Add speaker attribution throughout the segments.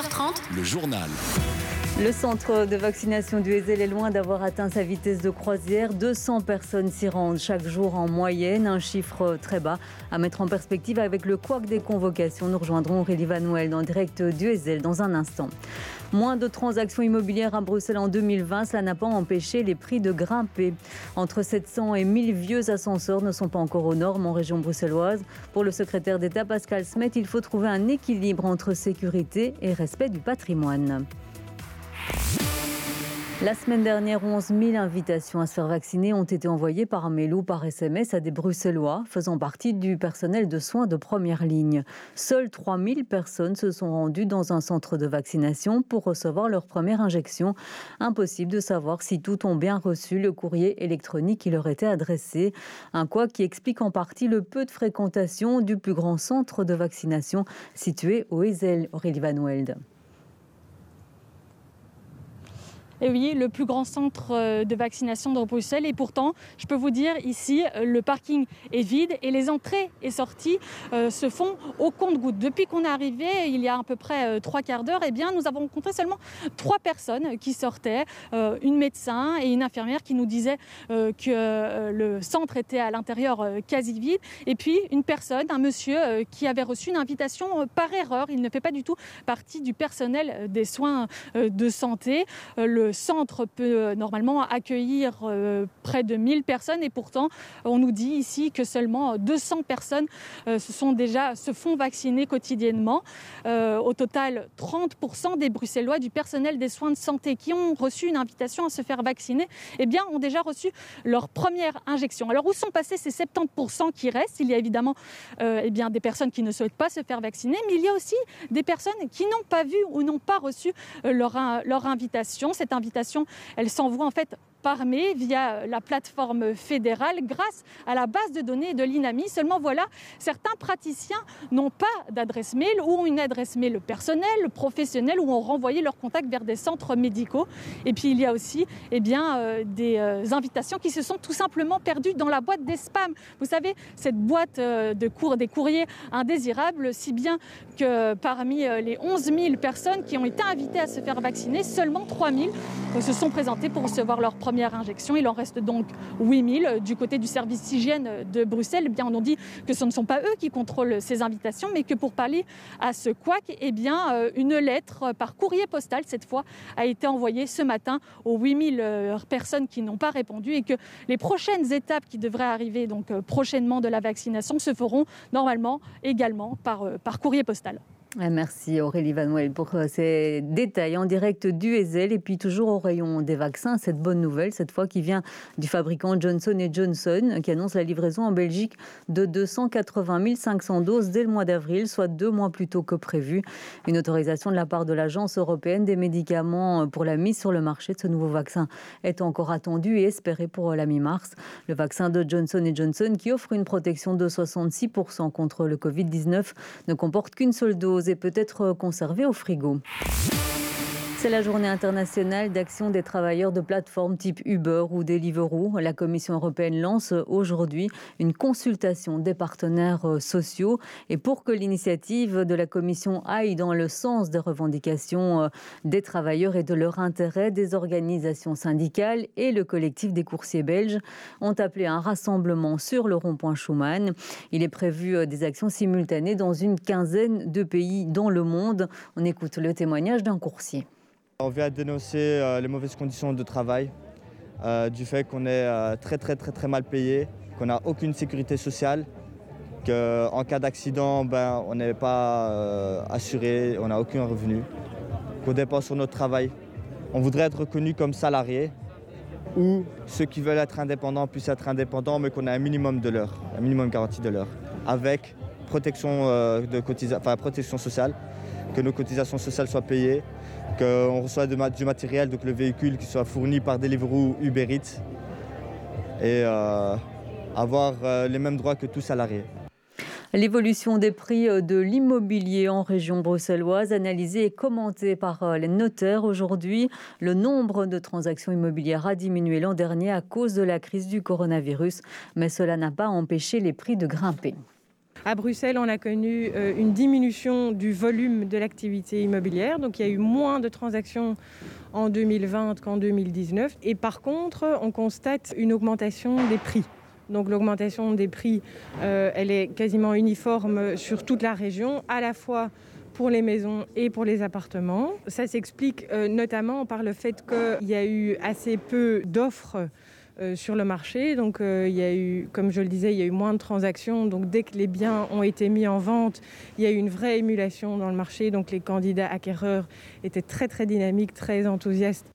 Speaker 1: 13h30,
Speaker 2: le journal.
Speaker 3: Le centre de vaccination du Ezel est loin d'avoir atteint sa vitesse de croisière. 200 personnes s'y rendent chaque jour en moyenne, un chiffre très bas à mettre en perspective avec le couac des convocations. Nous rejoindrons Aurélie Vanouel en direct du Ezel dans un instant. Moins de transactions immobilières à Bruxelles en 2020, cela n'a pas empêché les prix de grimper. Entre 700 et 1000 vieux ascenseurs ne sont pas encore aux normes en région bruxelloise. Pour le secrétaire d'État Pascal Smet, il faut trouver un équilibre entre sécurité et respect du patrimoine. La semaine dernière, 11 000 invitations à se faire vacciner ont été envoyées par mail ou par SMS à des Bruxellois faisant partie du personnel de soins de première ligne. Seules 3 000 personnes se sont rendues dans un centre de vaccination pour recevoir leur première injection. Impossible de savoir si tout ont bien reçu le courrier électronique qui leur était adressé. Un quoi qui explique en partie le peu de fréquentation du plus grand centre de vaccination situé au Ezel, Aurélie Van Welde.
Speaker 4: Et oui, le plus grand centre euh, de vaccination de Bruxelles. Et pourtant, je peux vous dire, ici, euh, le parking est vide et les entrées et sorties euh, se font au compte-goutte. Depuis qu'on est arrivé, il y a à peu près trois quarts d'heure, eh bien, nous avons rencontré seulement trois personnes qui sortaient, une médecin et une infirmière qui nous disaient que le centre était à l'intérieur quasi vide. Et puis, une personne, un monsieur, qui avait reçu une invitation par erreur. Il ne fait pas du tout partie du personnel des soins de santé. Le centre peut euh, normalement accueillir euh, près de 1000 personnes et pourtant on nous dit ici que seulement 200 personnes euh, se, sont déjà, se font vacciner quotidiennement. au total, 30% des Bruxellois du personnel des soins de santé qui ont reçu une invitation à se faire vacciner eh bien, ont déjà reçu leur première injection. Alors où sont passés ces 70% qui restent? Il y a évidemment eh bien, des personnes qui ne souhaitent pas se faire vacciner, mais il y a aussi des personnes qui n'ont pas vu ou n'ont pas reçu leur, leur invitation. Cette invitation, elle s'envoie en fait par mail via la plateforme fédérale grâce à la base de données de l'INAMI. Seulement voilà, certains praticiens n'ont pas d'adresse mail ou ont une adresse mail personnelle, professionnelle ou ont renvoyé leurs contacts vers des centres médicaux. Et puis il y a aussi eh bien, euh, des euh, invitations qui se sont tout simplement perdues dans la boîte des spams. Vous savez, cette boîte euh, de cours des courriers indésirables, si bien que parmi les 11 000 personnes qui ont été invitées à se faire vacciner, seulement 3 000 se sont présentées pour recevoir leur première injection. Il en reste donc 8000. Du côté du service hygiène de Bruxelles, eh bien, on nous dit que ce ne sont pas eux qui contrôlent ces invitations, mais que pour parler à ce couac, eh bien, euh, une lettre par courrier postal, cette fois, a été envoyée ce matin aux 8000 euh, personnes qui n'ont pas répondu et que les prochaines étapes qui devraient arriver donc euh, prochainement de la vaccination se feront normalement également par courrier postal.
Speaker 3: Merci Aurélie Vanouel pour euh, ces détails en direct du Ezel et puis toujours au rayon des vaccins. Cette bonne nouvelle, cette fois qui vient du fabricant Johnson Johnson qui annonce la livraison en Belgique de 280 500 doses dès le mois d'avril, soit deux mois plus tôt que prévu. Une autorisation de la part de l'Agence européenne des médicaments pour la mise sur le marché de ce nouveau vaccin est encore attendue et espérée pour la mi-mars. Le vaccin de Johnson Johnson qui offre une protection de 66% contre le Covid-19 ne comporte qu'une seule dose et peut être conservé au frigo. C'est la journée internationale d'action des travailleurs de plateformes type Uber ou Deliveroo. La Commission européenne lance aujourd'hui une consultation des partenaires euh, sociaux. Et pour que l'initiative de la Commission aille dans le sens des revendications euh, des travailleurs et de leur intérêt, des organisations syndicales et le collectif des coursiers belges ont appelé un rassemblement sur le rond-point Schuman. Il est prévu euh, des actions simultanées dans une quinzaine de pays dans le monde. On écoute le témoignage d'un coursier.
Speaker 5: On vient dénoncer euh, les mauvaises conditions de travail, euh, du fait qu'on est euh, très très très très mal payé, qu'on n'a aucune sécurité sociale, qu'en cas d'accident, ben, on n'est pas assuré, on n'a aucun revenu, qu'on dépense sur notre travail. On voudrait être reconnu comme salarié ou ceux qui veulent être indépendants puissent être indépendants, mais qu'on ait un minimum de l'heure, un minimum garanti de l'heure, avec protection, de protection sociale, que nos cotisations sociales soient payées, qu'on reçoit du matériel, donc le véhicule qui soit fourni par Deliveroo, Uber Eats, et euh, avoir euh, les mêmes droits que tous salariés.
Speaker 3: L'évolution des prix euh, de l'immobilier en région bruxelloise, analysée et commentée par les notaires aujourd'hui. Le nombre de transactions immobilières a diminué l'an dernier à cause de la crise du coronavirus, mais cela n'a pas empêché les prix de grimper.
Speaker 1: À Bruxelles, on a connu euh, une diminution du volume de l'activité immobilière, donc il y a eu moins de transactions en 2020 qu'en 2019. Et par contre, on constate une augmentation des prix. Donc l'augmentation des prix, euh, elle est quasiment uniforme sur toute la région, à la fois pour les maisons et pour les appartements. Ça s'explique euh, notamment par le fait qu'il y a eu assez peu d'offres euh, sur le marché. Donc il y a eu, comme je le disais, il y a eu moins de transactions. Donc dès que les biens ont été mis en vente, il y a eu une vraie émulation dans le marché. Donc les candidats acquéreurs étaient très très dynamiques, très enthousiastes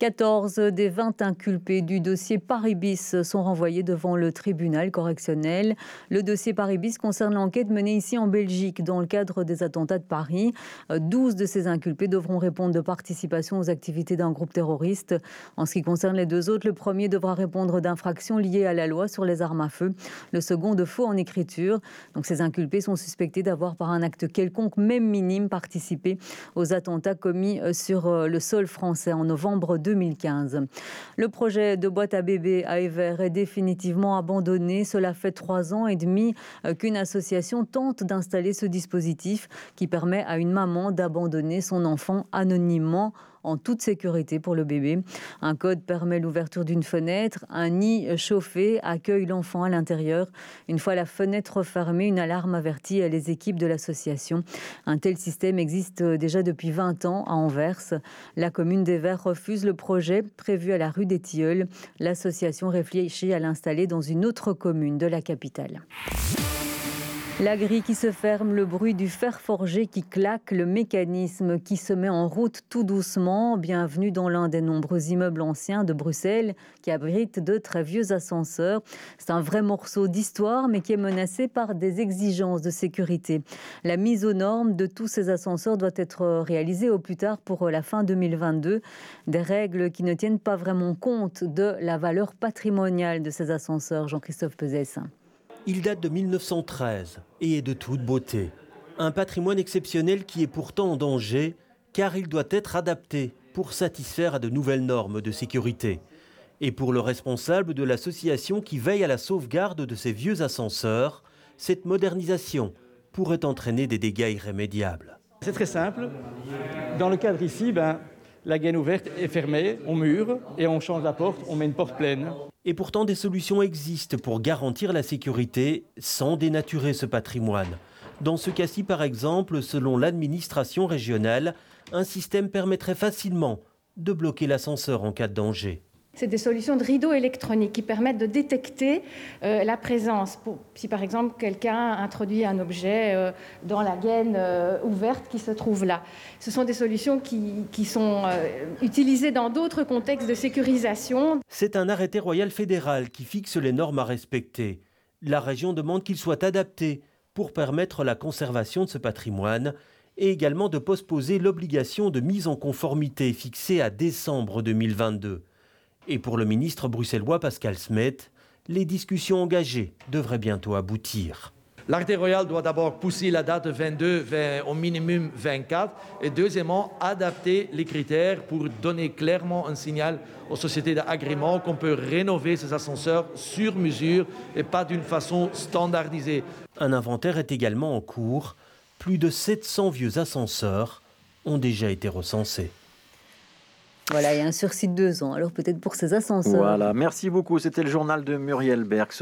Speaker 3: 14 des 20 inculpés du dossier Paribis sont renvoyés devant le tribunal correctionnel. Le dossier Paribis concerne l'enquête menée ici en Belgique dans le cadre des attentats de Paris. 12 de ces inculpés devront répondre de participation aux activités d'un groupe terroriste. En ce qui concerne les deux autres, le premier devra répondre d'infractions liées à la loi sur les armes à feu, le second de faux en écriture. Donc ces inculpés sont suspectés d'avoir par un acte quelconque, même minime, participé aux attentats commis sur le sol français en novembre 2020. 2015. Le projet de boîte à bébé à Ever est définitivement abandonné. Cela fait trois ans et demi euh, qu'une association tente d'installer ce dispositif qui permet à une maman d'abandonner son enfant anonymement en toute sécurité pour le bébé. Un code permet l'ouverture d'une fenêtre. Un nid chauffé accueille l'enfant à l'intérieur. Une fois la fenêtre fermée, une alarme avertit les équipes de l'association. Un tel système existe déjà depuis 20 ans à Anvers. La commune des Verts refuse le projet prévu à la rue des Tilleuls. L'association réfléchit à l'installer dans une autre commune de la capitale. La grille qui se ferme, le bruit du fer forgé qui claque, le mécanisme qui se met en route tout doucement. Bienvenue dans l'un des nombreux immeubles anciens de Bruxelles qui abrite de très vieux ascenseurs. C'est un vrai morceau d'histoire, mais qui est menacé par des exigences de sécurité. La mise aux normes de tous ces ascenseurs doit être réalisée au plus tard pour la fin 2022. Des règles qui ne tiennent pas vraiment compte de la valeur patrimoniale de ces ascenseurs. Jean-Christophe Pesès.
Speaker 2: Il date de 1913 et est de toute beauté. Un patrimoine exceptionnel qui est pourtant en danger car il doit être adapté pour satisfaire à de nouvelles normes de sécurité. Et pour le responsable de l'association qui veille à la sauvegarde de ces vieux ascenseurs, cette modernisation pourrait entraîner des dégâts irrémédiables.
Speaker 6: C'est très simple. Dans le cadre ici, ben, la gaine ouverte est fermée, on mure et on change la porte, on met une porte pleine.
Speaker 2: Et pourtant, des solutions existent pour garantir la sécurité sans dénaturer ce patrimoine. Dans ce cas-ci, par exemple, selon l'administration régionale, un système permettrait facilement de bloquer l'ascenseur en cas de danger.
Speaker 7: C'est des solutions de rideaux électroniques qui permettent de détecter euh, la présence. si par exemple quelqu'un introduit un objet euh, dans la gaine euh, ouverte qui se trouve là. Ce sont des solutions qui, qui sont utilisées dans d'autres contextes de sécurisation.
Speaker 2: C'est un arrêté royal fédéral qui fixe les normes à respecter. La région demande qu'il soit adapté pour permettre la conservation de ce patrimoine et également de postposer l'obligation de mise en conformité fixée à décembre 2022. Et pour le ministre bruxellois Pascal Smet, les discussions engagées devraient bientôt aboutir.
Speaker 8: L'arrêté royal doit d'abord pousser la date 22 vers au minimum 24 et deuxièmement adapter les critères pour donner clairement un signal aux sociétés d'agrément qu'on peut rénover ces ascenseurs sur mesure et pas d'une façon standardisée.
Speaker 2: Un inventaire est également en cours. Plus de 700 vieux ascenseurs ont déjà été recensés.
Speaker 3: Voilà, il y a un sursis de deux ans. Alors peut-être pour ces ascenseurs.
Speaker 9: Voilà, merci beaucoup. C'était le journal de Muriel Berg.